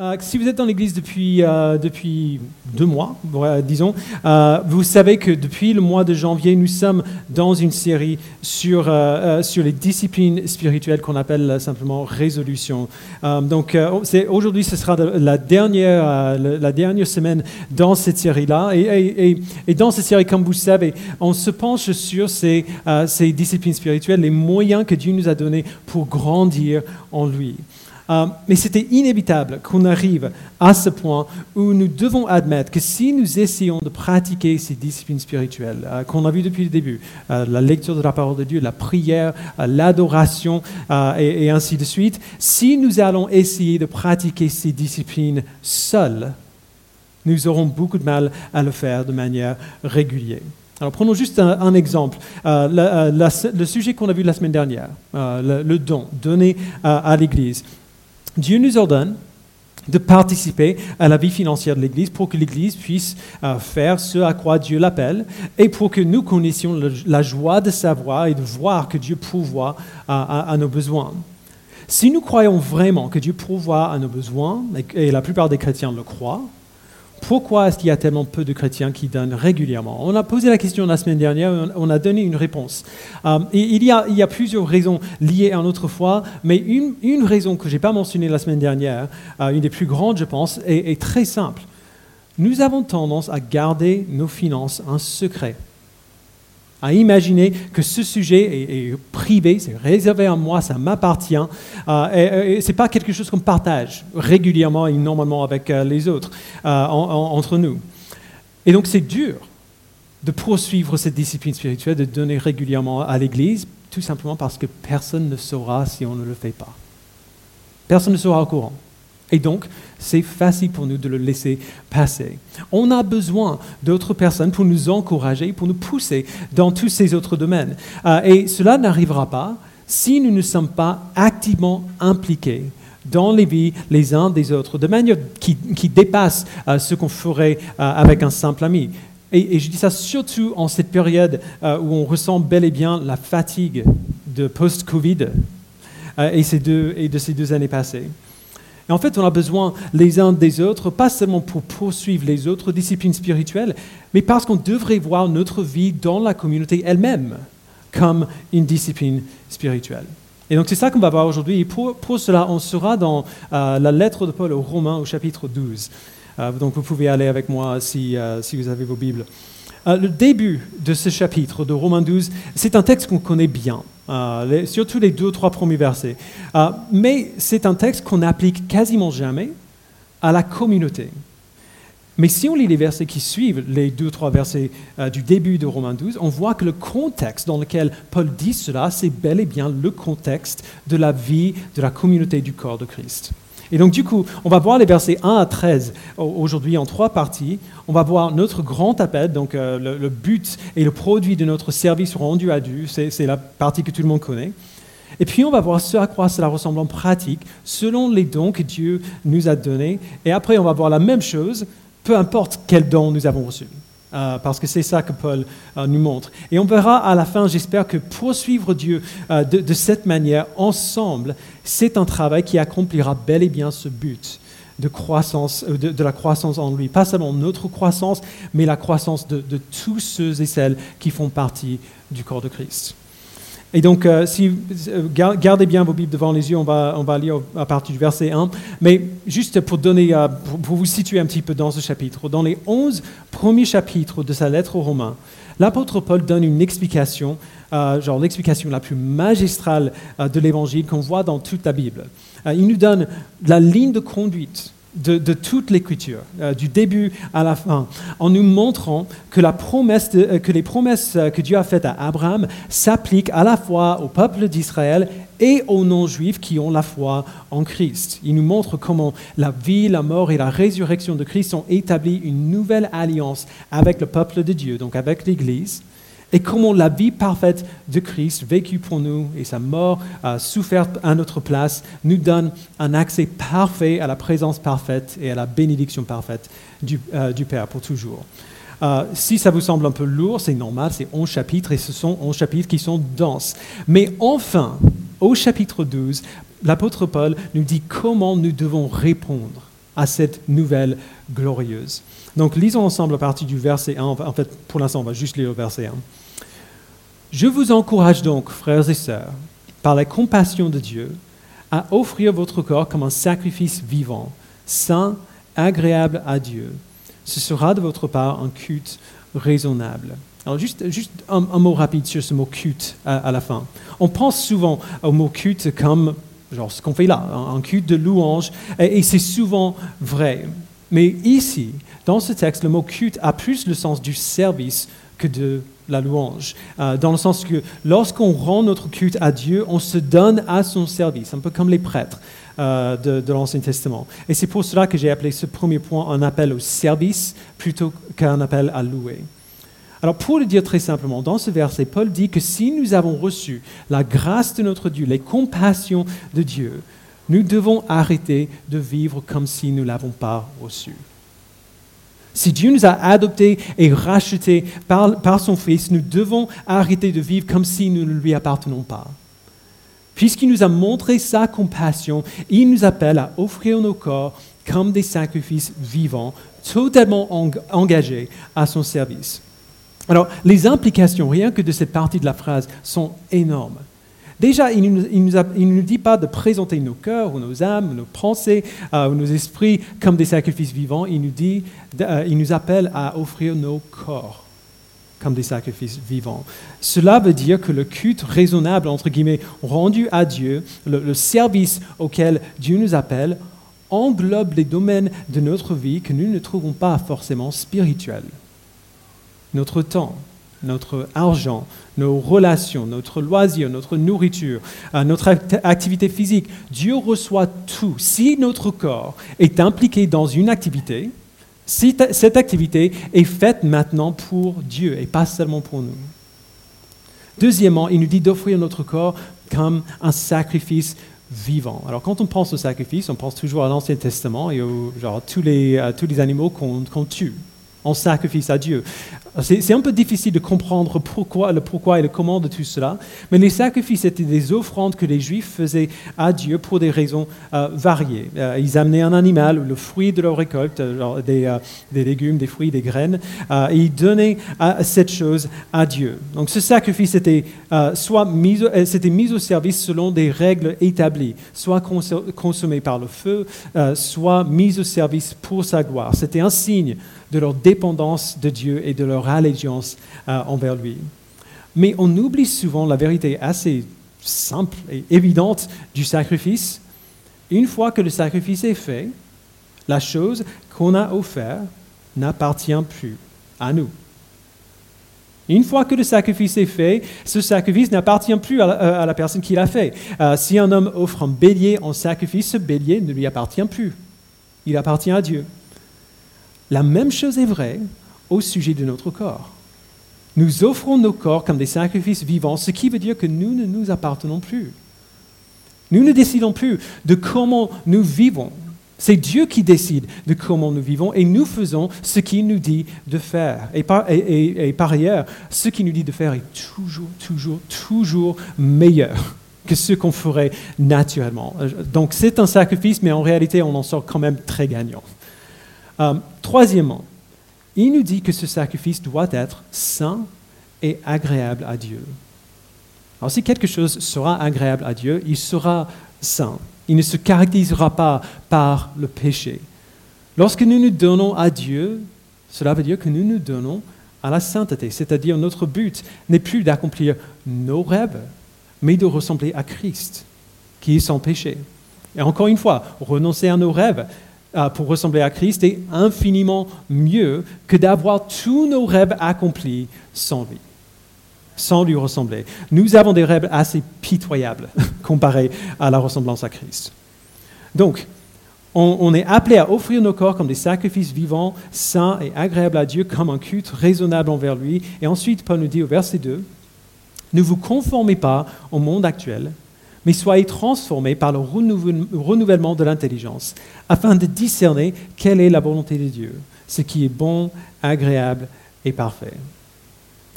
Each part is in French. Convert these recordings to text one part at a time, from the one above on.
Euh, si vous êtes dans l'Église depuis, euh, depuis deux mois, disons, euh, vous savez que depuis le mois de janvier, nous sommes dans une série sur, sur les disciplines spirituelles qu'on appelle simplement résolution. donc aujourd'hui, ce sera la dernière, la dernière semaine dans cette série-là. Et, et, dans cette série, comme vous savez, on se penche sur ces, ces disciplines spirituelles, les moyens que Dieu nous a donnés pour grandir en lui. Euh, mais c'était inévitable qu'on arrive à ce point où nous devons admettre que si nous essayons de pratiquer ces disciplines spirituelles euh, qu'on a vues depuis le début, euh, la lecture de la parole de Dieu, la prière, l'adoration et, ainsi de suite, si nous allons essayer de pratiquer ces disciplines seuls, nous aurons beaucoup de mal à le faire de manière régulière. Alors prenons juste un, exemple. le sujet qu'on a vu la semaine dernière, le, don donné à l'Église. Dieu nous ordonne de participer à la vie financière de l'Église pour que l'Église puisse euh, faire ce à quoi Dieu l'appelle et pour que nous connaissions la joie de savoir et de voir que Dieu pourvoit à, nos besoins. Si nous croyons vraiment que Dieu pourvoit à nos besoins, et la plupart des chrétiens le croient, pourquoi est-ce qu'il y a tellement peu de chrétiens qui donnent régulièrement? On a posé la question la semaine dernière, on a donné une réponse. Euh, il, y a, plusieurs raisons liées à notre foi, mais une, raison que je n'ai pas mentionnée la semaine dernière, euh, une des plus grandes, je pense, est très simple. Nous avons tendance à garder nos finances un secret à imaginer que ce sujet est, privé, c'est réservé à moi, ça m'appartient, euh, et, ce n'est pas quelque chose qu'on partage régulièrement et normalement avec euh, les autres, euh, entre nous. Et donc c'est dur de poursuivre cette discipline spirituelle, de donner régulièrement à l'Église, tout simplement parce que personne ne saura si on ne le fait pas. Personne ne sera au courant. Et donc, c'est facile pour nous de le laisser passer. On a besoin d'autres personnes pour nous encourager, pour nous pousser dans tous ces autres domaines. Euh, et cela n'arrivera pas si nous ne sommes pas activement impliqués dans les vies les uns des autres, de manière qui, dépasse euh, ce qu'on ferait euh, avec un simple ami. Et, je dis ça surtout en cette période où on ressent bel et bien la fatigue de post-Covid et, et de ces deux années passées. Et en fait, on a besoin les uns des autres, pas seulement pour poursuivre les autres disciplines spirituelles, mais parce qu'on devrait voir notre vie dans la communauté elle-même comme une discipline spirituelle. Et donc c'est ça qu'on va voir aujourd'hui. Et pour, cela, on sera dans euh, la lettre de Paul aux Romains au chapitre 12. Euh, donc vous pouvez aller avec moi si, euh, si vous avez vos Bibles. Le début de ce chapitre de Romains 12, c'est un texte qu'on connaît bien. Euh, surtout les deux ou trois premiers versets. Euh, mais c'est un texte qu'on n'applique quasiment jamais à la communauté. Mais si on lit les versets qui suivent, les deux ou trois versets euh, du début de Romains 12, on voit que le contexte dans lequel Paul dit cela, c'est bel et bien le contexte de la vie de la communauté du corps de Christ. Et donc, du coup, on va voir les versets 1 à 13 aujourd'hui en trois parties. On va voir notre grand appel, donc euh, le, but et le produit de notre service rendu à Dieu. C'est la partie que tout le monde connaît. Et puis, on va voir ce à quoi cela ressemble en pratique, selon les dons que Dieu nous a donnés. Et après, on va voir la même chose, peu importe quel don nous avons reçu. Euh, parce que c'est ça que Paul euh, nous montre. Et on verra à la fin, j'espère que poursuivre Dieu euh, de, cette manière, ensemble, c'est un travail qui accomplira bel et bien ce but de, croissance, de, la croissance en lui. Pas seulement notre croissance, mais la croissance de tous ceux et celles qui font partie du corps de Christ. Et donc, euh, si, euh, gardez bien vos Bibles devant les yeux, on va, on va lire à partir du verset 1. Mais juste pour, donner, euh, pour, vous situer un petit peu dans ce chapitre, dans les 11 premiers chapitres de sa lettre aux Romains, l'apôtre Paul donne une explication, genre l'explication la plus magistrale de l'évangile qu'on voit dans toute la Bible. il nous donne la ligne de conduite de, toute l'écriture, euh, du début à la fin, en nous montrant que, euh, les promesses euh, que Dieu a faites à Abraham s'appliquent à la fois au peuple d'Israël et aux non-juifs qui ont la foi en Christ. Il nous montre comment la vie, la mort et la résurrection de Christ ont établi une nouvelle alliance avec le peuple de Dieu, donc avec l'Église et comment la vie parfaite de Christ, vécue pour nous, et sa mort euh, soufferte à notre place, nous donne un accès parfait à la présence parfaite et à la bénédiction parfaite du, euh, Père pour toujours. Euh, si ça vous semble un peu lourd, c'est normal, c'est 11 chapitres et ce sont 11 chapitres qui sont denses. Mais enfin, au chapitre 12, l'apôtre Paul nous dit comment nous devons répondre à cette nouvelle glorieuse. Donc lisons ensemble la partie du verset 1. En fait, pour l'instant, on va juste lire le verset 1. Je vous encourage donc, frères et sœurs, par la compassion de Dieu, à offrir votre corps comme un sacrifice vivant, saint, agréable à Dieu. Ce sera de votre part un culte raisonnable. Alors juste, un, mot rapide sur ce mot culte à, la fin. On pense souvent au mot culte comme genre ce qu'on fait là, un culte de louange, et c'est souvent vrai. Mais ici, dans ce texte, le mot culte a plus le sens du service que de la louange, euh, dans le sens que lorsqu'on rend notre culte à Dieu, on se donne à son service, un peu comme les prêtres euh, de, de l'Ancien Testament. Et c'est pour cela que j'ai appelé ce premier point un appel au service plutôt qu'un appel à louer. Alors pour le dire très simplement, dans ce verset, Paul dit que si nous avons reçu la grâce de notre Dieu, les compassions de Dieu, nous devons arrêter de vivre comme si nous ne l'avons pas reçu. Si Dieu nous a adoptés et rachetés par, son Fils, nous devons arrêter de vivre comme si nous ne lui appartenons pas. Puisqu'il nous a montré sa compassion, il nous appelle à offrir nos corps comme des sacrifices vivants, totalement engagés à son service. Alors, les implications, rien que de cette partie de la phrase, sont énormes. Déjà, il ne nous, dit pas de présenter nos cœurs ou nos âmes, nos pensées euh, ou nos esprits comme des sacrifices vivants. Il nous, dit, euh, il nous appelle à offrir nos corps comme des sacrifices vivants. Cela veut dire que le culte raisonnable, entre guillemets, rendu à Dieu, le service auquel Dieu nous appelle, englobe les domaines de notre vie que nous ne trouvons pas forcément spirituels. Notre temps, notre argent, nos relations, notre loisir, notre nourriture, euh, notre activité physique. Dieu reçoit tout. Si notre corps est impliqué dans une activité, si cette activité est faite maintenant pour Dieu et pas seulement pour nous. Deuxièmement, il nous dit d'offrir notre corps comme un sacrifice vivant. Alors quand on pense au sacrifice, on pense toujours à l'Ancien Testament et aux, tous, les, tous les animaux qu'on tue en sacrifice à Dieu. C'est un peu difficile de comprendre pourquoi, le pourquoi et le comment de tout cela, mais les sacrifices étaient des offrandes que les Juifs faisaient à Dieu pour des raisons euh, variées. Euh, ils amenaient un animal, le fruit de leur récolte, euh, des, légumes, des fruits, des graines, et ils donnaient cette chose à Dieu. Donc ce sacrifice était soit mis, mis au service selon des règles établies, soit consommé par le feu, soit mis au service pour sa gloire. C'était un signe de leur dépendance de Dieu et de leur allégeance euh, envers lui. Mais on oublie souvent la vérité assez simple et évidente du sacrifice. Une fois que le sacrifice est fait, la chose qu'on a offerte n'appartient plus à nous. Une fois que le sacrifice est fait, ce sacrifice n'appartient plus à la, personne qui l'a fait. Euh, si un homme offre un bélier en sacrifice, ce bélier ne lui appartient plus. Il appartient à Dieu. La même chose est vraie au sujet de notre corps. Nous offrons nos corps comme des sacrifices vivants, ce qui veut dire que nous ne nous appartenons plus. Nous ne décidons plus de comment nous vivons. C'est Dieu qui décide de comment nous vivons et nous faisons ce qu'il nous dit de faire. Et par, ailleurs, ce qu'il nous dit de faire est toujours, toujours, toujours meilleur que ce qu'on ferait naturellement. Donc c'est un sacrifice, mais en réalité, on en sort quand même très gagnant. Euh, troisièmement, il nous dit que ce sacrifice doit être saint et agréable à Dieu. Alors si quelque chose sera agréable à Dieu, il sera saint. Il ne se caractérisera pas par le péché. Lorsque nous nous donnons à Dieu, cela veut dire que nous nous donnons à la sainteté, c'est-à-dire notre but n'est plus d'accomplir nos rêves, mais de ressembler à Christ, qui est sans péché. Et encore une fois, renoncer à nos rêves, pour ressembler à Christ est infiniment mieux que d'avoir tous nos rêves accomplis sans lui, sans lui ressembler. Nous avons des rêves assez pitoyables comparés à la ressemblance à Christ. Donc, on, est appelé à offrir nos corps comme des sacrifices vivants, saints et agréables à Dieu, comme un culte raisonnable envers lui. Et ensuite, Paul nous dit au verset 2, ne vous conformez pas au monde actuel, mais soyez transformés par le renouvellement de l'intelligence, afin de discerner quelle est la volonté de Dieu, ce qui est bon, agréable et parfait.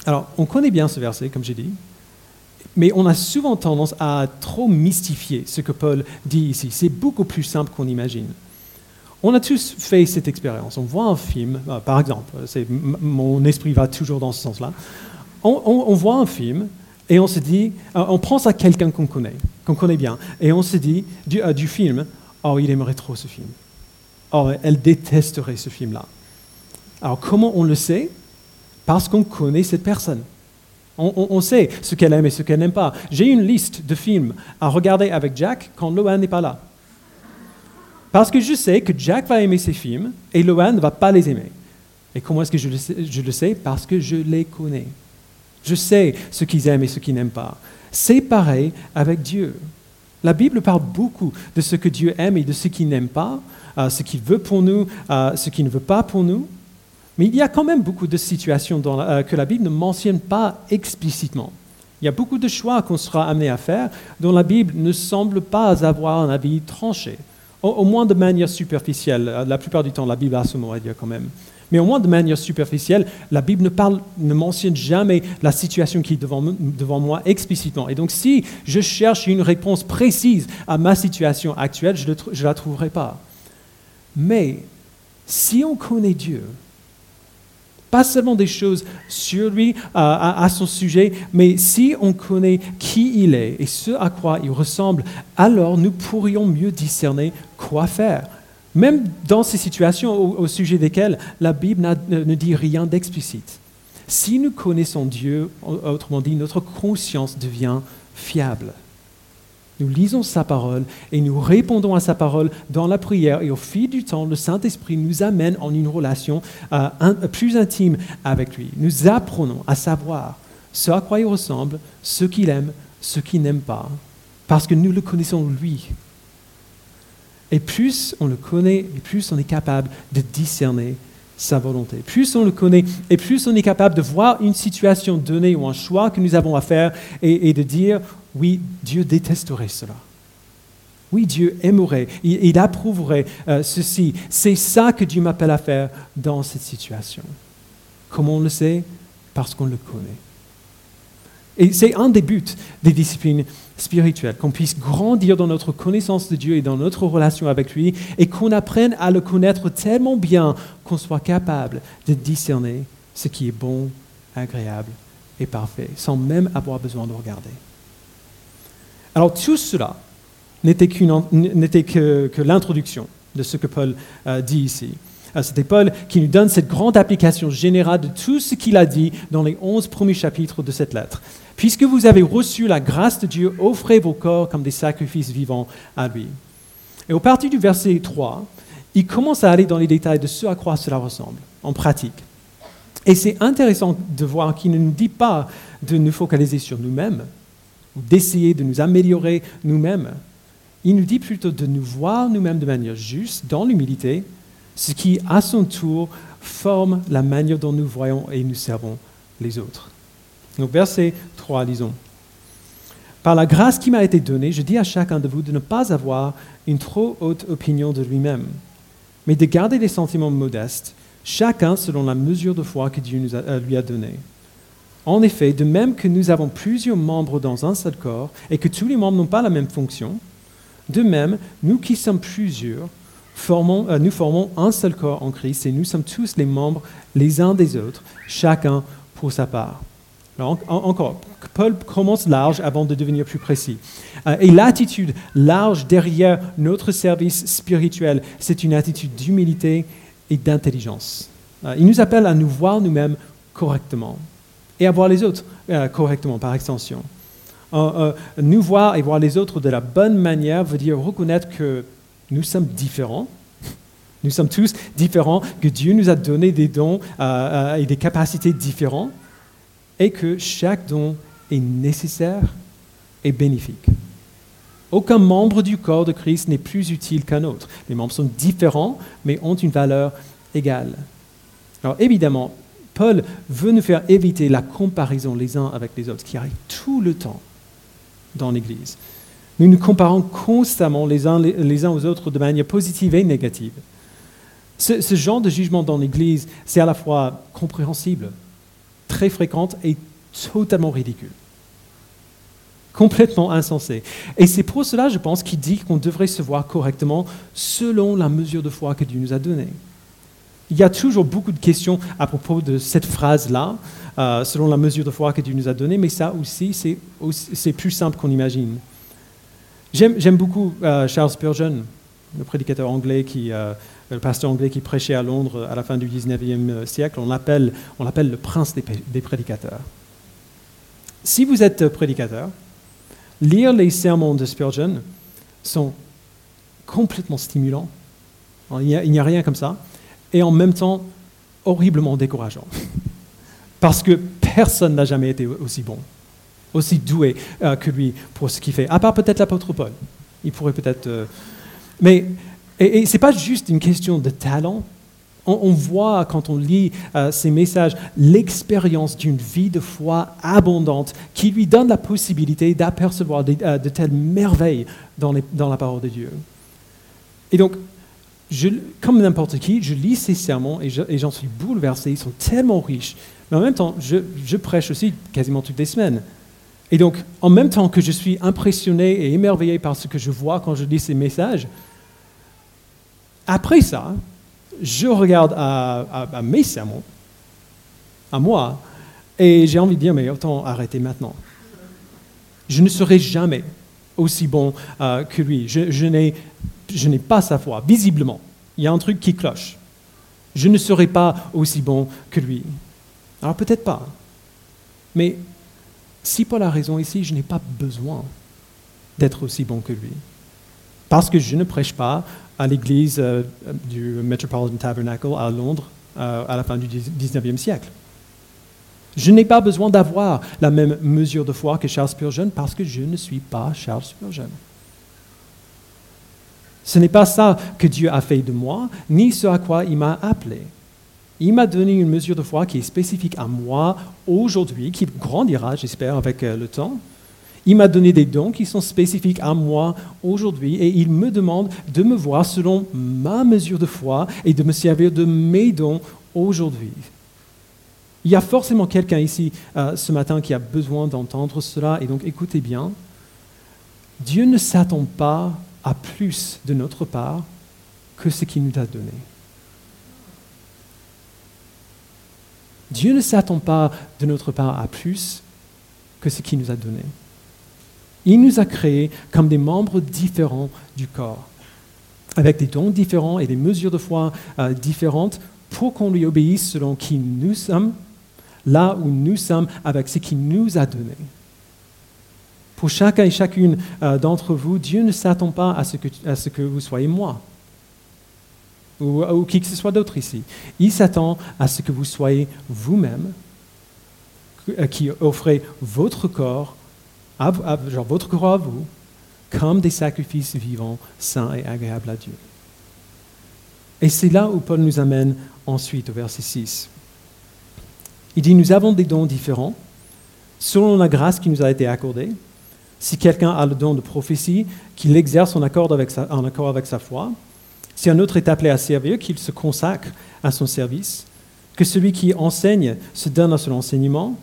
Alors, on connaît bien ce verset, comme j'ai dit, mais on a souvent tendance à trop mystifier ce que Paul dit ici. C'est beaucoup plus simple qu'on imagine. On a tous fait cette expérience. On voit un film, euh, par exemple, mon esprit va toujours dans ce sens-là. On, voit un film et on se dit, euh, on pense à quelqu'un qu'on connaît, qu'on connaît bien, et on se dit du, euh, du film, oh, il aimerait trop ce film. Oh, elle détesterait ce film-là. Alors comment on le sait? Parce qu'on connaît cette personne. On, sait ce qu'elle aime et ce qu'elle n'aime pas. J'ai une liste de films à regarder avec Jack quand Loan n'est pas là. Parce que je sais que Jack va aimer ces films et Loan ne va pas les aimer. Et comment est-ce que je le, sais, je le sais Parce que je les connais. Je sais ce qu'ils aiment et ce qu'ils n'aiment pas. C'est pareil avec Dieu. La Bible parle beaucoup de ce que Dieu aime et de ce qu'il n'aime pas, euh, ce qu'il veut pour nous, euh, ce qu'il ne veut pas pour nous. Mais il y a quand même beaucoup de situations euh, que la Bible ne mentionne pas explicitement. Il y a beaucoup de choix qu'on sera amené à faire dont la Bible ne semble pas avoir un avis tranché, au, moins de manière superficielle. La plupart du temps, la Bible a ce mot à dire quand même. Mais au moins de manière superficielle, la Bible ne, mentionne jamais la situation qui est devant moi explicitement. Et donc si je cherche une réponse précise à ma situation actuelle, je ne la trouverai pas. Mais si on connaît Dieu, pas seulement des choses sur lui, à, son sujet, mais si on connaît qui il est et ce à quoi il ressemble, alors nous pourrions mieux discerner quoi faire. Même dans ces situations au, sujet desquelles la Bible ne dit rien d'explicite. Si nous connaissons Dieu, autrement dit, notre conscience devient fiable. Nous lisons sa parole et nous répondons à sa parole dans la prière et au fil du temps, le Saint-Esprit nous amène en une relation euh, plus intime avec lui. Nous apprenons à savoir ce à quoi il ressemble, ce qu'il aime, ce qu'il n'aime pas, parce que nous le connaissons lui. Et plus on le connaît, et plus on est capable de discerner sa volonté. Plus on le connaît, et plus on est capable de voir une situation donnée ou un choix que nous avons à faire et de dire, oui, Dieu détesterait cela. Oui, Dieu aimerait, il, approuverait euh, ceci. C'est ça que Dieu m'appelle à faire dans cette situation. Comment on le sait? Parce qu'on le connaît. Et c'est un des buts des disciplines spirituelles, qu'on puisse grandir dans notre connaissance de Dieu et dans notre relation avec lui, et qu'on apprenne à le connaître tellement bien qu'on soit capable de discerner ce qui est bon, agréable et parfait, sans même avoir besoin de regarder. Alors tout cela n'était, que, l'introduction de ce que Paul euh, dit ici. Euh, c'était Paul qui nous donne cette grande application générale de tout ce qu'il a dit dans les onze premiers chapitres de cette lettre. Puisque vous avez reçu la grâce de Dieu, offrez vos corps comme des sacrifices vivants à lui. Et au partir du verset 3, il commence à aller dans les détails de ce à quoi cela ressemble, en pratique. Et c'est intéressant de voir qu'il ne nous dit pas de nous focaliser sur nous-mêmes, d'essayer de nous améliorer nous-mêmes. Il nous dit plutôt de nous voir nous-mêmes de manière juste, dans l'humilité, ce qui, à son tour, forme la manière dont nous voyons et nous servons les autres. Donc, verset 3, lisons. Par la grâce qui m'a été donnée, je dis à chacun de vous de ne pas avoir une trop haute opinion de lui-même, mais de garder des sentiments modestes, chacun selon la mesure de foi que Dieu nous euh, lui a donnée. En effet, de même que nous avons plusieurs membres dans un seul corps et que tous les membres n'ont pas la même fonction, de même, nous qui sommes plusieurs, euh, nous formons un seul corps en Christ et nous sommes tous les membres les uns des autres, chacun pour sa part. Encore, Paul commence large avant de devenir plus précis. Euh, et l'attitude large derrière notre service spirituel, c'est une attitude d'humilité et d'intelligence. Euh, il nous appelle à nous voir nous-mêmes correctement et à voir les autres euh, correctement par extension. Nous voir et voir les autres de la bonne manière veut dire reconnaître que nous sommes différents. Nous sommes tous différents, que Dieu nous a donné des dons et des capacités différentes et que chaque don est nécessaire et bénéfique. Aucun membre du corps de Christ n'est plus utile qu'un autre. Les membres sont différents, mais ont une valeur égale. Alors évidemment, Paul veut nous faire éviter la comparaison les uns avec les autres, qui arrive tout le temps dans l'Église. Nous nous comparons constamment les uns, les uns aux autres de manière positive et négative. Ce, ce genre de jugement dans l'Église, c'est à la fois compréhensible, très fréquent et totalement ridicule. complètement insensé. Et c'est pour cela, je pense, qu'il dit qu'on devrait se voir correctement selon la mesure de foi que Dieu nous a donnée. Il y a toujours beaucoup de questions à propos de cette phrase-là, euh, selon la mesure de foi que Dieu nous a donnée, mais ça aussi, c'est plus simple qu'on imagine. J'aime beaucoup euh, Charles Spurgeon, le prédicateur anglais qui, euh, le pasteur anglais qui prêchait à Londres à la fin du 19e siècle. On l'appelle le prince des prédicateurs. Si vous êtes prédicateur, lire les sermons de Spurgeon sont complètement stimulants. Il n'y a, rien comme ça. Et en même temps, horriblement décourageant. Parce que personne n'a jamais été aussi bon, aussi doué euh, que lui pour ce qu'il fait. À part peut-être l'apôtre Paul. Il pourrait peut-être. Euh, mais et, ce n'est pas juste une question de talent, on, voit quand on lit euh, ces messages l'expérience d'une vie de foi abondante qui lui donne la possibilité d'apercevoir euh, de, telles merveilles dans, la parole de Dieu. Et donc, comme n'importe qui, je lis ces sermons et j'en suis bouleversé. Ils sont tellement riches. Mais en même temps, je, je, prêche aussi quasiment toutes les semaines. Et donc, en même temps que je suis impressionné et émerveillé par ce que je vois quand je lis ces messages, après ça, je regarde à, mes sermons, à moi, et j'ai envie de dire, mais autant arrêter maintenant. Je ne serai jamais aussi bon euh, que lui. Je, je n'ai pas sa foi, visiblement. Il y a un truc qui cloche. Je ne serai pas aussi bon que lui. Alors peut-être pas. Mais si Paul a raison ici, je n'ai pas besoin d'être aussi bon que lui. Parce que je ne prêche pas à l'église euh, du Metropolitan Tabernacle à Londres euh, à la fin du 19e siècle. Je n'ai pas besoin d'avoir la même mesure de foi que Charles Spurgeon parce que je ne suis pas Charles Spurgeon. Ce n'est pas ça que Dieu a fait de moi, ni ce à quoi il m'a appelé. Il m'a donné une mesure de foi qui est spécifique à moi aujourd'hui, qui grandira, j'espère, avec euh, le temps, il m'a donné des dons qui sont spécifiques à moi aujourd'hui et il me demande de me voir selon ma mesure de foi et de me servir de mes dons aujourd'hui. Il y a forcément quelqu'un ici euh, ce matin qui a besoin d'entendre cela et donc écoutez bien. Dieu ne s'attend pas à plus de notre part que ce qu'il nous a donné. Dieu ne s'attend pas de notre part à plus que ce qu'il nous a donné. Il nous a créés comme des membres différents du corps, avec des dons différents et des mesures de foi euh, différentes pour qu'on lui obéisse selon qui nous sommes, là où nous sommes, avec ce qu'il nous a donné. Pour chacun et chacune euh, d'entre vous, Dieu ne s'attend pas à ce, que, vous soyez moi ou, ou qui que ce soit d'autre ici. Il s'attend à ce que vous soyez vous-même, euh, qui offrez votre corps genre votre corps à vous, comme des sacrifices vivants, saints et agréables à Dieu. Et c'est là où Paul nous amène ensuite au verset 6. Il dit, nous avons des dons différents, selon la grâce qui nous a été accordée. Si quelqu'un a le don de prophétie, qu'il l'exerce en accord, avec sa, en accord avec sa foi. Si un autre est appelé à servir, qu'il se consacre à son service. Que celui qui enseigne se donne à son enseignement.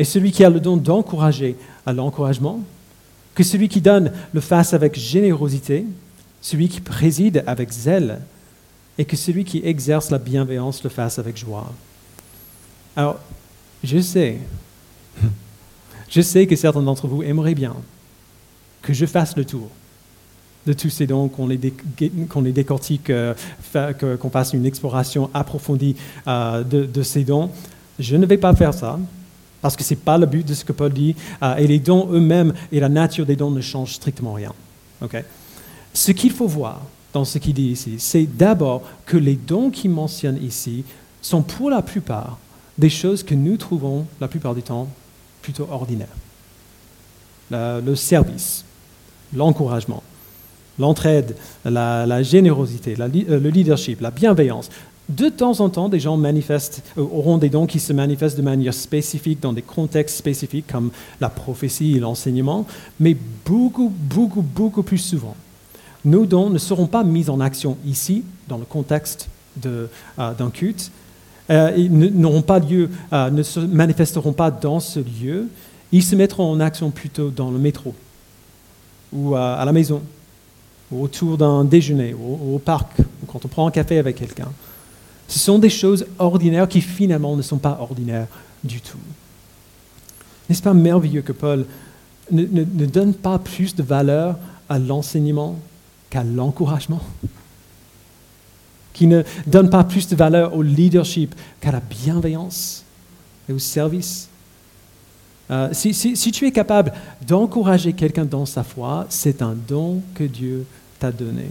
Et celui qui a le don d'encourager à l'encouragement, que celui qui donne le fasse avec générosité, celui qui préside avec zèle, et que celui qui exerce la bienveillance le fasse avec joie. Alors, je sais, je sais que certains d'entre vous aimeraient bien que je fasse le tour de tous ces dons, qu'on les, décortique, euh, qu'on fasse une exploration approfondie euh, de ces dons. Je ne vais pas faire ça. Parce que ce n'est pas le but de ce que Paul dit. Euh, et les dons eux-mêmes et la nature des dons ne changent strictement rien. Ce qu'il faut voir dans ce qu'il dit ici, c'est d'abord que les dons qu'il mentionne ici sont pour la plupart des choses que nous trouvons la plupart du temps plutôt ordinaires. le service, l'encouragement, l'entraide, la, générosité, euh, le leadership, la bienveillance, de temps en temps, des gens manifestent, euh, auront des dons qui se manifestent de manière spécifique dans des contextes spécifiques comme la prophétie et l'enseignement, mais beaucoup, beaucoup, beaucoup plus souvent, nos dons ne seront pas mis en action ici, dans le contexte euh, d'un culte, euh, ils n'auront pas lieu, ne se manifesteront pas dans ce lieu, ils se mettront en action plutôt dans le métro, ou à, la maison, ou autour d'un déjeuner, ou, au parc, ou quand on prend un café avec quelqu'un. Ce sont des choses ordinaires qui finalement ne sont pas ordinaires du tout. N'est-ce pas merveilleux que Paul ne, ne donne pas plus de valeur à l'enseignement qu'à l'encouragement? Qui ne donne pas plus de valeur au leadership qu'à la bienveillance et au service? Euh, si, tu es capable d'encourager quelqu'un dans sa foi, c'est un don que Dieu t'a donné,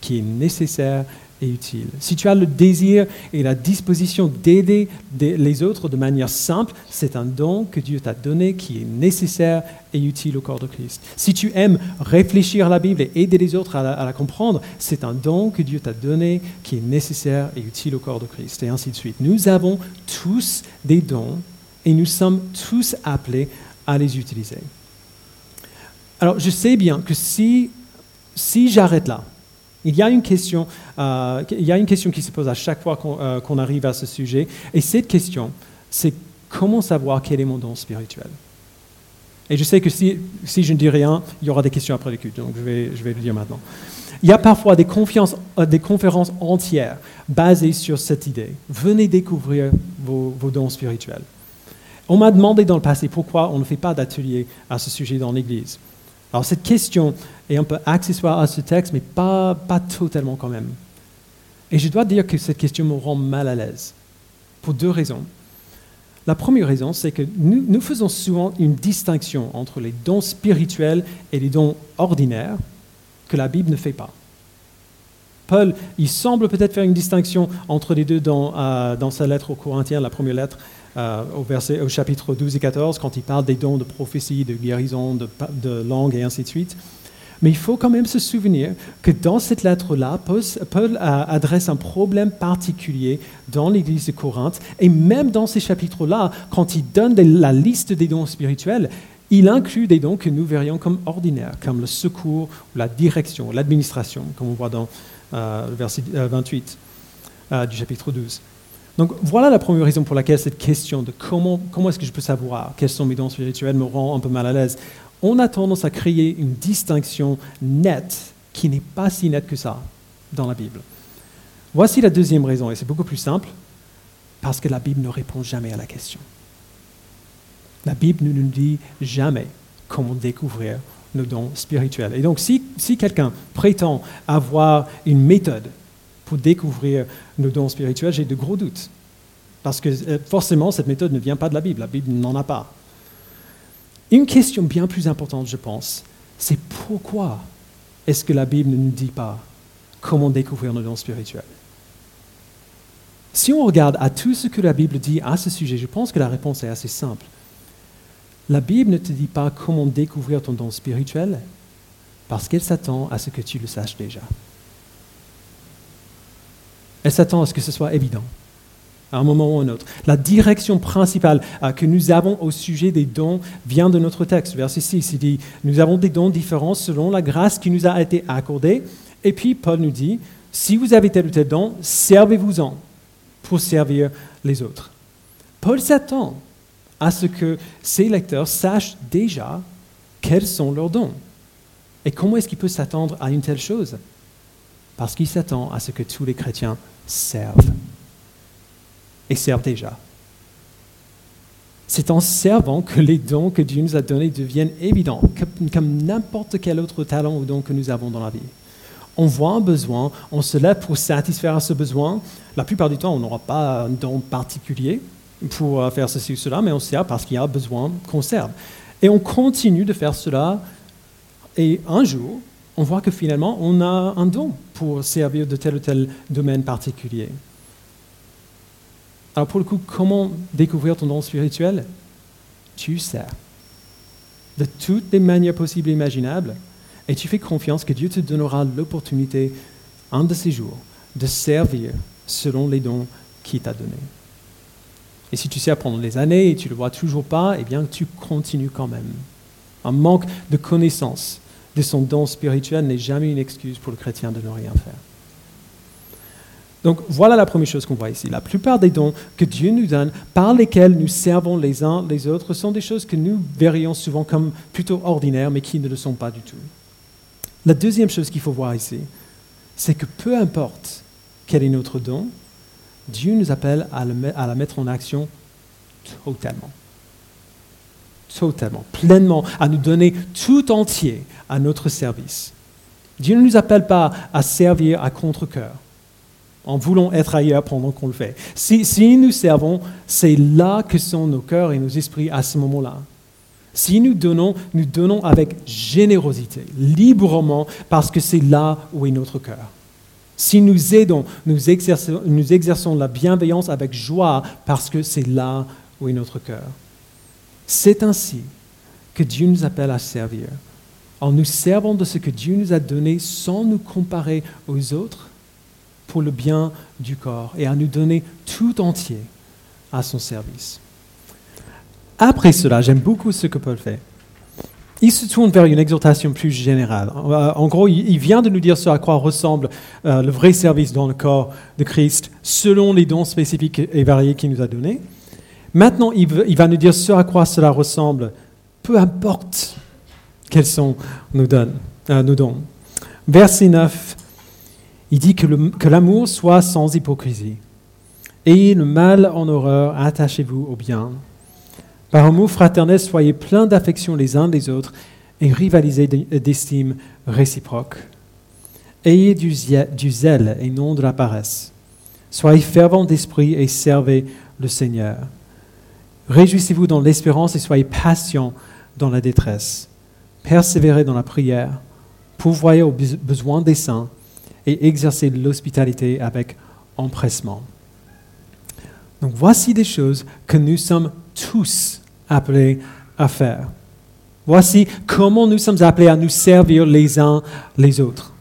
qui est nécessaire utile. Si tu as le désir et la disposition d'aider les autres de manière simple, c'est un don que Dieu t'a donné qui est nécessaire et utile au corps de Christ. Si tu aimes réfléchir à la Bible et aider les autres à la comprendre, c'est un don que Dieu t'a donné qui est nécessaire et utile au corps de Christ, et ainsi de suite. Nous avons tous des dons et nous sommes tous appelés à les utiliser. Alors, je sais bien que si, si j'arrête là, il y, a une question, euh, il y a une question qui se pose à chaque fois euh, qu'on arrive à ce sujet, et cette question, c'est comment savoir quel est mon don spirituel? Et je sais que si, je ne dis rien, il y aura des questions après l'écoute, donc je vais, le dire maintenant. Il y a parfois des, euh, des conférences entières basées sur cette idée. Venez découvrir vos, vos dons spirituels. On m'a demandé dans le passé pourquoi on ne fait pas d'atelier à ce sujet dans l'Église. Alors cette question est un peu accessoire à ce texte, mais pas, pas totalement quand même. Et je dois dire que cette question me rend mal à l'aise, pour deux raisons. La première raison, c'est que nous, faisons souvent une distinction entre les dons spirituels et les dons ordinaires que la Bible ne fait pas. Paul, il semble peut-être faire une distinction entre les deux dans, euh, dans sa lettre aux Corinthiens, la première lettre, euh, au, chapitre 12 et 14, quand il parle des dons de prophétie, de guérison, de, de langue et ainsi de suite. Mais il faut quand même se souvenir que dans cette lettre-là, Paul, adresse un problème particulier dans l'église de Corinthe. Et même dans ces chapitres-là, quand il donne la liste des dons spirituels, il inclut des dons que nous verrions comme ordinaires, comme le secours, la direction, l'administration, comme on voit dans euh, le verset 28 euh, du chapitre 12. Donc voilà la première raison pour laquelle cette question de comment, comment est-ce que je peux savoir quels sont mes dons spirituels me rend un peu mal à l'aise. On a tendance à créer une distinction nette qui n'est pas si nette que ça dans la Bible. Voici la deuxième raison, et c'est beaucoup plus simple, parce que la Bible ne répond jamais à la question. La Bible ne nous dit jamais comment découvrir nos dons spirituels. Et donc si, si quelqu'un prétend avoir une méthode pour découvrir nos dons spirituels, j'ai de gros doutes. Parce que euh, forcément, cette méthode ne vient pas de la Bible. La Bible n'en a pas. Une question bien plus importante, je pense, c'est pourquoi est-ce que la Bible ne nous dit pas comment découvrir nos dons spirituels? Si on regarde à tout ce que la Bible dit à ce sujet, je pense que la réponse est assez simple. La Bible ne te dit pas comment découvrir ton don spirituel parce qu'elle s'attend à ce que tu le saches déjà. Elle s'attend à ce que ce soit évident, à un moment ou à un autre. La direction principale que nous avons au sujet des dons vient de notre texte. Verset 6, il dit, nous avons des dons différents selon la grâce qui nous a été accordée. Et puis Paul nous dit, si vous avez tel ou tel don, servez-vous-en pour servir les autres. Paul s'attend à ce que ses lecteurs sachent déjà quels sont leurs dons. Et comment est-ce qu'il peut s'attendre à une telle chose Parce qu'il s'attend à ce que tous les chrétiens servent. Et servent déjà. C'est en servant que les dons que Dieu nous a donnés deviennent évidents, comme, n'importe quel autre talent ou don que nous avons dans la vie. On voit un besoin, on se lève pour satisfaire ce besoin. La plupart du temps, on n'aura pas un don particulier pour euh, faire ceci ou cela, mais on sert parce qu'il y a besoin qu'on serve. Et on continue de faire cela, et un jour, on voit que finalement, on a un don pour servir de tel ou tel domaine particulier. Alors pour le coup, comment découvrir ton don spirituel? Tu sers de toutes les manières possibles et imaginables, et tu fais confiance que Dieu te donnera l'opportunité, un de ces jours, de servir selon les dons qu'il t'a donnés. Et si tu sers pendant des années et tu ne le vois toujours pas, eh bien tu continues quand même. Un manque de connaissance de son don spirituel n'est jamais une excuse pour le chrétien de ne rien faire. Donc voilà la première chose qu'on voit ici. La plupart des dons que Dieu nous donne, par lesquels nous servons les uns les autres, sont des choses que nous verrions souvent comme plutôt ordinaires, mais qui ne le sont pas du tout. La deuxième chose qu'il faut voir ici, c'est que peu importe quel est notre don, Dieu nous appelle à, la mettre en action totalement. Totalement, pleinement, à nous donner tout entier à notre service. Dieu ne nous appelle pas à servir à contre-coeur en voulant être ailleurs pendant qu'on le fait. Si, nous servons, c'est là que sont nos cœurs et nos esprits à ce moment-là. Si nous donnons, nous donnons avec générosité, librement, parce que c'est là où est notre cœur. Si nous aidons, nous exerçons, nous exerçons la bienveillance avec joie, parce que c'est là où est notre cœur. C'est ainsi que Dieu nous appelle à servir, en nous servant de ce que Dieu nous a donné sans nous comparer aux autres pour le bien du corps et à nous donner tout entier à son service. Après cela, j'aime beaucoup ce que Paul fait. Il se tourne vers une exhortation plus générale. En gros, il vient de nous dire ce à quoi ressemble euh, le vrai service dans le corps de Christ selon les dons spécifiques et variés qu'il nous a donnés. Maintenant, il va nous dire ce à quoi cela ressemble, peu importe quels sont nos dons. Euh. Verset 9 il dit que l'amour soit sans hypocrisie. Ayez le mal en horreur, attachez-vous au bien. Par amour fraternel, soyez pleins d'affection les uns les autres et rivalisez d'estime réciproque. Ayez du zèle et non de la paresse. Soyez fervents d'esprit et servez le Seigneur. Réjouissez-vous dans l'espérance et soyez patients dans la détresse. Persévérez dans la prière. Pourvoyez aux besoins des saints et exercer l'hospitalité avec empressement. Donc voici des choses que nous sommes tous appelés à faire. Voici comment nous sommes appelés à nous servir les uns les autres.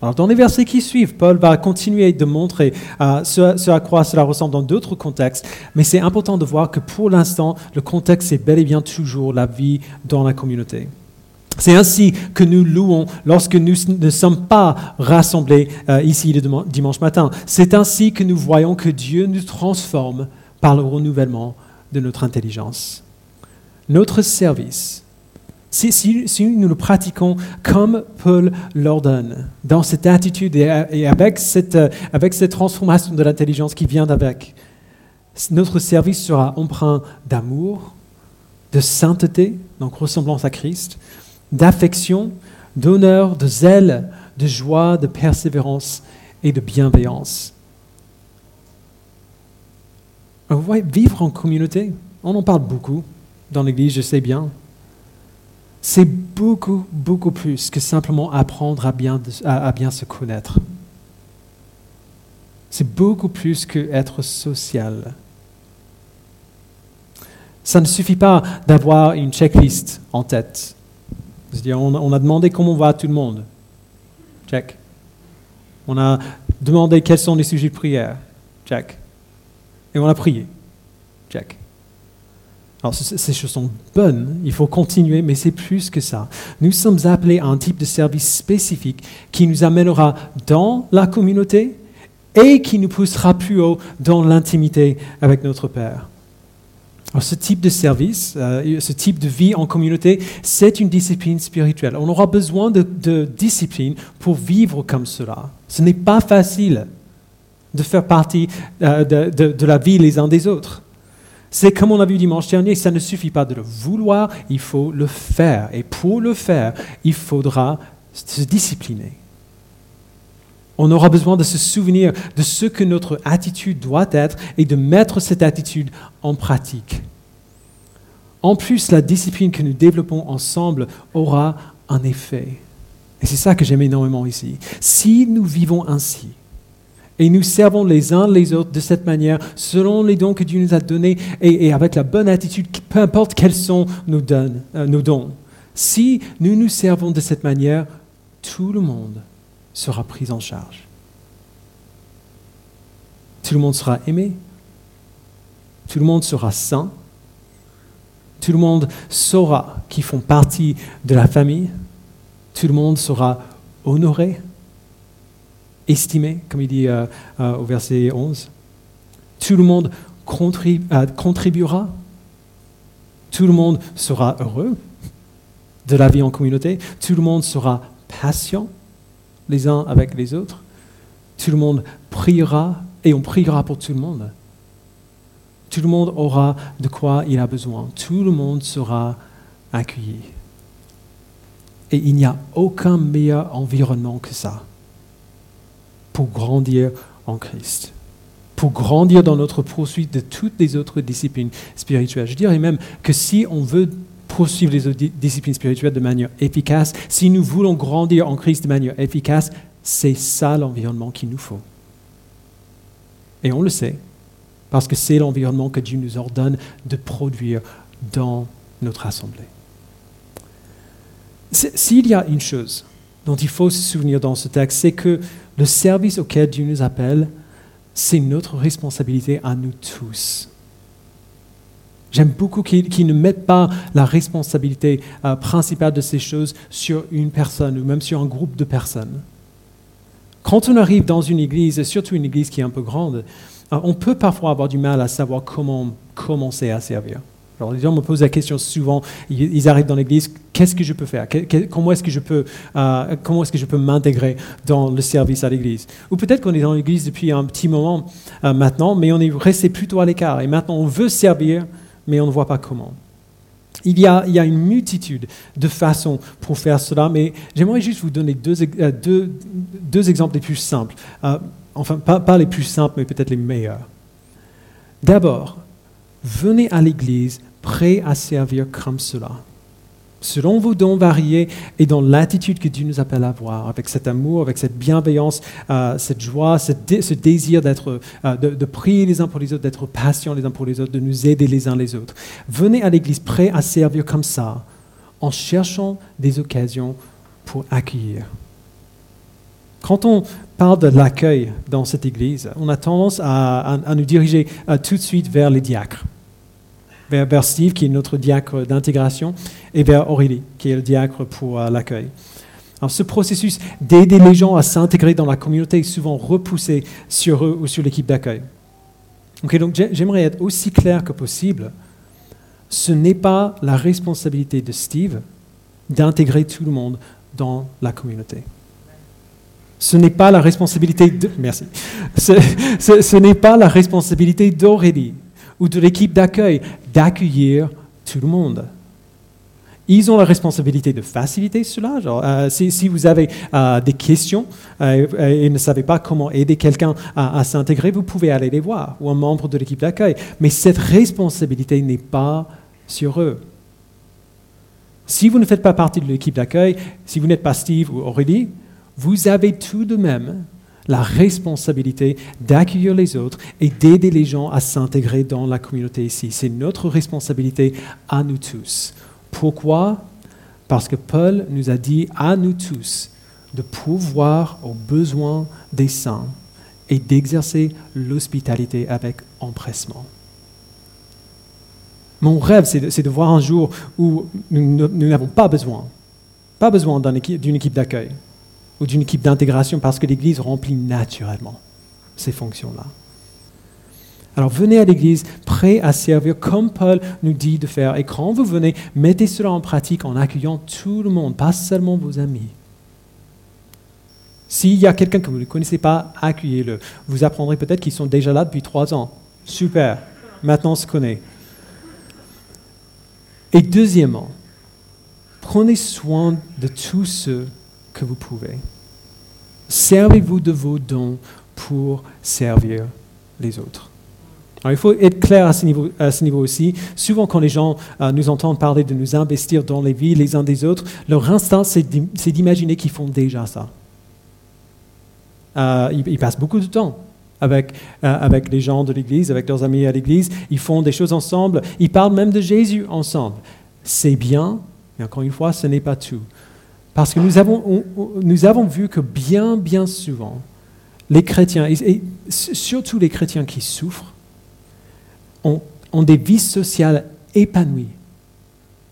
Alors, dans les versets qui suivent, Paul va continuer de montrer euh, ce, à quoi cela ressemble dans d'autres contextes, mais c'est important de voir que pour l'instant, le contexte est bel et bien toujours la vie dans la communauté. C'est ainsi que nous louons lorsque nous ne sommes pas rassemblés euh, ici le dimanche matin. C'est ainsi que nous voyons que Dieu nous transforme par le renouvellement de notre intelligence. Notre service, si, nous le pratiquons comme Paul l'ordonne, dans cette attitude et avec cette, euh, avec cette transformation de l'intelligence qui vient d'avec, notre service sera empreint d'amour, de sainteté, donc ressemblance à Christ, d'affection, d'honneur, de zèle, de joie, de persévérance et de bienveillance. vous voyez, vivre en communauté, on en parle beaucoup dans l'Église, je sais bien. C'est beaucoup, beaucoup plus que simplement apprendre à bien, à bien se connaître. C'est beaucoup plus que être social. Ça ne suffit pas d'avoir une checklist en tête on, a demandé comment va tout le monde. Check. On a demandé quels sont les sujets de prière. Check. Et on a prié. Check. Alors, ces choses sont bonnes, il faut continuer, mais c'est plus que ça. Nous sommes appelés à un type de service spécifique qui nous amènera dans la communauté et qui nous poussera plus haut dans l'intimité avec notre Père ce type de service, euh, ce type de vie en communauté, c'est une discipline spirituelle. On aura besoin de, discipline pour vivre comme cela. Ce n'est pas facile de faire partie euh, de, la vie les uns des autres. C'est comme on a vu dimanche dernier, ça ne suffit pas de le vouloir, il faut le faire. Et pour le faire, il faudra se discipliner. On aura besoin de se souvenir de ce que notre attitude doit être et de mettre cette attitude en pratique. En plus, la discipline que nous développons ensemble aura un effet. Et c'est ça que j'aime énormément ici. Si nous vivons ainsi, et nous servons les uns les autres de cette manière, selon les dons que Dieu nous a donnés, et, avec la bonne attitude, peu importe quels sont nos dons, euh, nos dons, si nous nous servons de cette manière, tout le monde sera pris en charge. Tout le monde sera aimé. Tout le monde sera saint. Tout le monde saura qu'ils font partie de la famille. Tout le monde sera honoré. estimé, comme il dit au verset 11. Tout le monde contribuera. Tout le monde sera heureux de la vie en communauté. Tout le monde sera patient les uns avec les autres. Tout le monde priera et on priera pour tout le monde. Tout le monde aura de quoi il a besoin. Tout le monde sera accueilli. Et il n'y a aucun meilleur environnement que ça pour grandir en Christ, pour grandir dans notre poursuite de toutes les autres disciplines spirituelles. Je dirais même que si on veut poursuivre les disciplines spirituelles de manière efficace, si nous voulons grandir en Christ de manière efficace, c'est ça l'environnement qu'il nous faut. Et on le sait, parce que c'est l'environnement que Dieu nous ordonne de produire dans notre assemblée. S'il y a une chose dont il faut se souvenir dans ce texte, c'est que le service auquel Dieu nous appelle, c'est notre responsabilité à nous tous. J'aime beaucoup qu'ils ne mettent pas la responsabilité euh, principale de ces choses sur une personne ou même sur un groupe de personnes. Quand on arrive dans une église, surtout une église qui est un peu grande, euh, on peut parfois avoir du mal à savoir comment commencer à servir. Alors les gens me posent la question souvent, ils, arrivent dans l'église, qu'est-ce que je peux faire? Comment est-ce que je peux, euh, peux m'intégrer dans le service à l'église? Ou peut-être qu'on est dans l'église depuis un petit moment maintenant, mais on est resté plutôt à l'écart. Et maintenant, on veut servir, mais on ne voit pas comment. Il y, a, une multitude de façons pour faire cela, mais j'aimerais juste vous donner deux, deux, deux exemples les plus simples enfin pas, les plus simples, mais peut-être les meilleurs. D'abord, venez à l'Église prêt à servir comme cela, selon vos dons variés et dans l'attitude que Dieu nous appelle à avoir, avec cet amour, avec cette bienveillance, euh, cette joie, ce désir d'être, euh, de, prier les uns pour les autres, d'être patients les uns pour les autres, de nous aider les uns les autres. Venez à l'Église prêt à servir comme ça, en cherchant des occasions pour accueillir. Quand on parle de l'accueil dans cette église, on a tendance à, nous diriger euh, tout de suite vers les diacres. Vers, Steve, qui est notre diacre d'intégration, et vers Aurélie, qui est le diacre pour euh, l'accueil. Alors, ce processus d'aider les gens à s'intégrer dans la communauté est souvent repoussé sur eux ou sur l'équipe d'accueil. donc j'aimerais être aussi clair que possible. Ce n'est pas la responsabilité de Steve d'intégrer tout le monde dans la communauté. Ce n'est pas la responsabilité de... Merci. Ce, n'est pas la responsabilité d'Aurélie ou de l'équipe d'accueil d'accueillir tout le monde. Ils ont la responsabilité de faciliter cela. Euh, si, vous avez euh, des questions euh, et ne savez pas comment aider quelqu'un à, à s'intégrer, vous pouvez aller les voir ou un membre de l'équipe d'accueil. Mais cette responsabilité n'est pas sur eux. Si vous ne faites pas partie de l'équipe d'accueil, si vous n'êtes pas Steve ou Aurélie, vous avez tout de même la responsabilité d'accueillir les autres et d'aider les gens à s'intégrer dans la communauté ici. C'est notre responsabilité à nous tous. Pourquoi? Parce que Paul nous a dit à nous tous de pouvoir aux besoins des saints et d'exercer l'hospitalité avec empressement. Mon rêve, c'est de, voir un jour où nous n'avons pas besoin, pas besoin d'une équipe d'accueil ou d'une équipe d'intégration parce que l'Église remplit naturellement ces fonctions-là. Alors venez à l'Église prêt à servir comme Paul nous dit de faire. Et quand vous venez, mettez cela en pratique en accueillant tout le monde, pas seulement vos amis. S'il y a quelqu'un que vous ne connaissez pas, accueillez-le. Vous apprendrez peut-être qu'ils sont déjà là depuis trois ans. Super. Maintenant, on se connaît. Et deuxièmement, prenez soin de tous ceux que vous pouvez. Servez-vous de vos dons pour servir les autres. Il faut être clair à ce niveau, à ce niveau aussi. Souvent, quand les gens euh, nous entendent parler de nous investir dans les vies les uns des autres, leur instinct, c'est d'imaginer qu'ils font déjà ça. Euh, ils, passent beaucoup de temps avec, euh, avec les gens de l'Église, avec leurs amis à l'Église. Ils font des choses ensemble. Ils parlent même de Jésus ensemble. C'est bien, mais encore une fois, ce n'est pas tout. Parce que nous avons, vu que bien, bien souvent, les chrétiens, et, surtout les chrétiens qui souffrent, ont, des vies sociales épanouies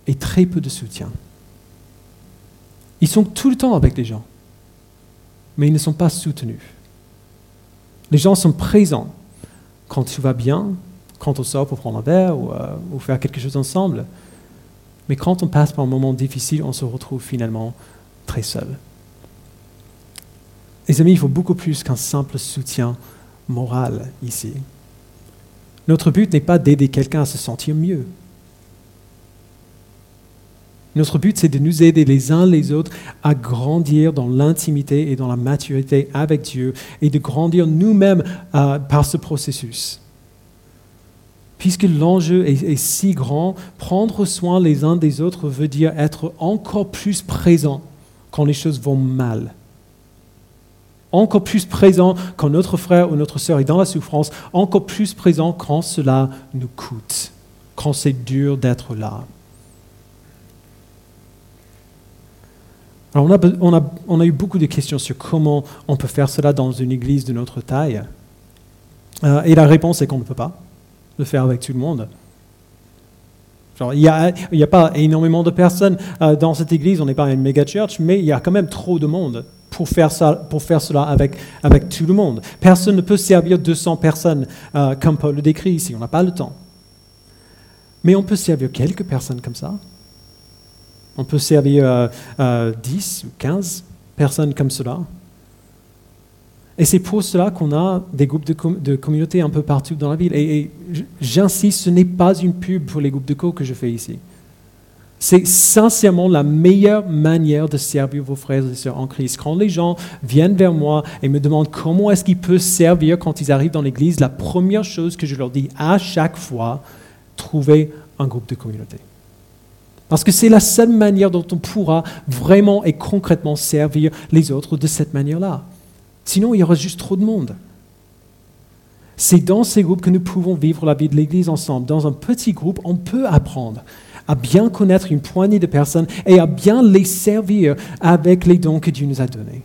et très peu de soutien. Ils sont tout le temps avec les gens, mais ils ne sont pas soutenus. Les gens sont présents quand tout va bien, quand on sort pour prendre un verre ou, euh, ou faire quelque chose ensemble. Mais quand on passe par un moment difficile, on se retrouve finalement très seul. Les amis, il faut beaucoup plus qu'un simple soutien moral ici. Notre but n'est pas d'aider quelqu'un à se sentir mieux. Notre but, c'est de nous aider les uns les autres à grandir dans l'intimité et dans la maturité avec Dieu et de grandir nous-mêmes euh, par ce processus. Puisque l'enjeu est, est, si grand, prendre soin les uns des autres veut dire être encore plus présent quand les choses vont mal. Encore plus présent quand notre frère ou notre sœur est dans la souffrance, encore plus présent quand cela nous coûte, quand c'est dur d'être là. Alors on, a, eu beaucoup de questions sur comment on peut faire cela dans une église de notre taille. Euh, et la réponse est qu'on ne peut pas le faire avec tout le monde. Il n'y a, pas énormément de personnes euh, dans cette église, on n'est pas une méga church, mais il y a quand même trop de monde pour faire, cela avec, tout le monde. Personne ne peut servir 200 personnes euh, comme Paul le décrit ici, on n'a pas le temps. Mais on peut servir quelques personnes comme ça. On peut servir euh, euh, 10 ou 15 personnes comme cela. Et c'est pour cela qu'on a des groupes de, com de, communauté un peu partout dans la ville. Et, et j'insiste, ce n'est pas une pub pour les groupes de co que je fais ici. C'est sincèrement la meilleure manière de servir vos frères et sœurs en Christ. Quand les gens viennent vers moi et me demandent comment est-ce qu'ils peuvent servir quand ils arrivent dans l'église, la première chose que je leur dis à chaque fois, trouvez un groupe de communauté. Parce que c'est la seule manière dont on pourra vraiment et concrètement servir les autres de cette manière-là. Sinon, il y aura juste trop de monde. C'est dans ces groupes que nous pouvons vivre la vie de l'Église ensemble. Dans un petit groupe, on peut apprendre à bien connaître une poignée de personnes et à bien les servir avec les dons que Dieu nous a donnés.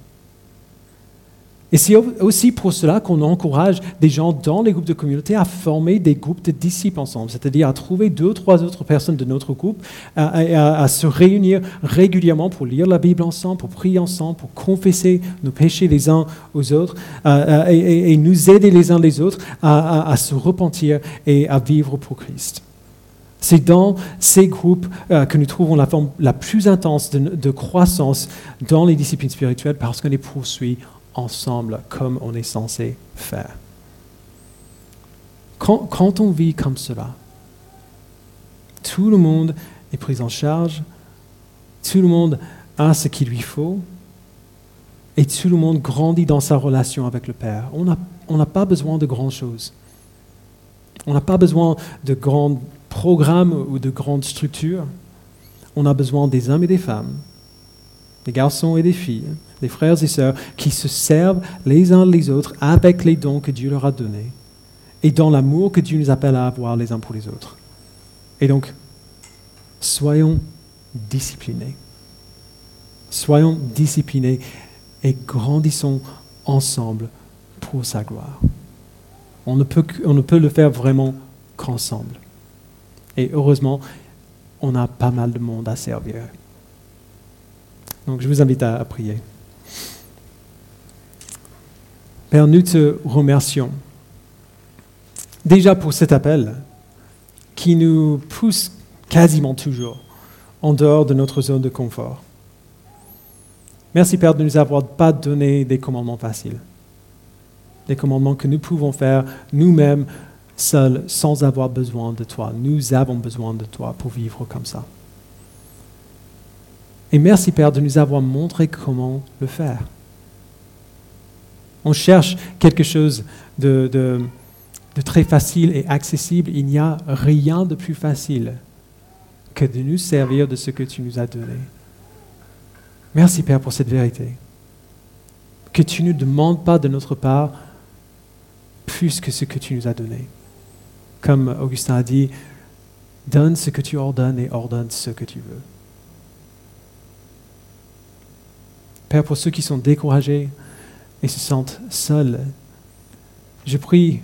Et c'est aussi pour cela qu'on encourage des gens dans les groupes de communauté à former des groupes de disciples ensemble, c'est-à-dire à trouver deux ou trois autres personnes de notre groupe, à, se réunir régulièrement pour lire la Bible ensemble, pour prier ensemble, pour confesser nos péchés les uns aux autres, euh, et, et, nous aider les uns les autres à, à se repentir et à vivre pour Christ. C'est dans ces groupes euh, que nous trouvons la forme la plus intense de, de croissance dans les disciplines spirituelles parce qu'on les poursuit ensemble comme on est censé faire. Quand, on vit comme cela, tout le monde est pris en charge, tout le monde a ce qu'il lui faut, et tout le monde grandit dans sa relation avec le Père. On n'a pas besoin de grandes choses. On n'a pas besoin de grands programmes ou de grandes structures. On a besoin des hommes et des femmes, des garçons et des filles, des frères et sœurs qui se servent les uns les autres avec les dons que Dieu leur a donnés et dans l'amour que Dieu nous appelle à avoir les uns pour les autres. Et donc, soyons disciplinés. Soyons disciplinés et grandissons ensemble pour sa gloire. On ne peut, on ne peut le faire vraiment qu'ensemble. Et heureusement, on a pas mal de monde à servir. Donc je vous invite à, prier. Père, nous te remercions déjà pour cet appel qui nous pousse quasiment toujours en dehors de notre zone de confort. Merci Père de nous avoir pas donné des commandements faciles, des commandements que nous pouvons faire nous-mêmes seuls sans avoir besoin de toi. Nous avons besoin de toi pour vivre comme ça. Et merci Père de nous avoir montré comment le faire. On cherche quelque chose de, très facile et accessible. Il n'y a rien de plus facile que de nous servir de ce que tu nous as donné. Merci Père pour cette vérité. Que tu ne demandes pas de notre part plus que ce que tu nous as donné. Comme Augustin a dit, donne ce que tu ordonnes et ordonne ce que tu veux. Père, pour ceux qui sont découragés et se sentent seuls, je prie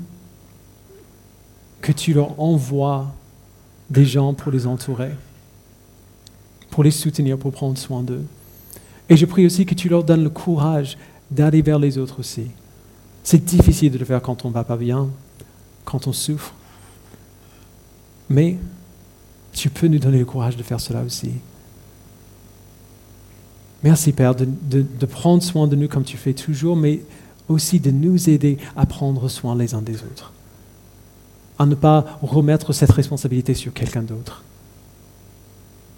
que tu leur envoies des gens pour les entourer, pour les soutenir, pour prendre soin d'eux. Et je prie aussi que tu leur donnes le courage d'aller vers les autres aussi, C'est difficile de le faire quand on ne va pas bien, quand on souffre. Mais tu peux nous donner le courage de faire cela aussi. Merci Père de, prendre soin de nous comme tu fais toujours, mais aussi de nous aider à prendre soin les uns des autres, à ne pas remettre cette responsabilité sur quelqu'un d'autre.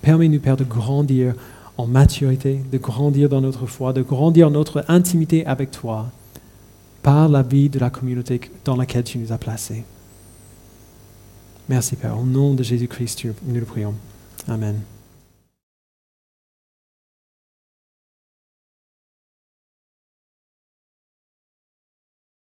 Permets-nous, Père, de grandir en maturité, de grandir dans notre foi, de grandir notre intimité avec toi par la vie de la communauté dans laquelle tu nous as placés. Merci Père, au nom de Jésus-Christ, nous le prions. Amen.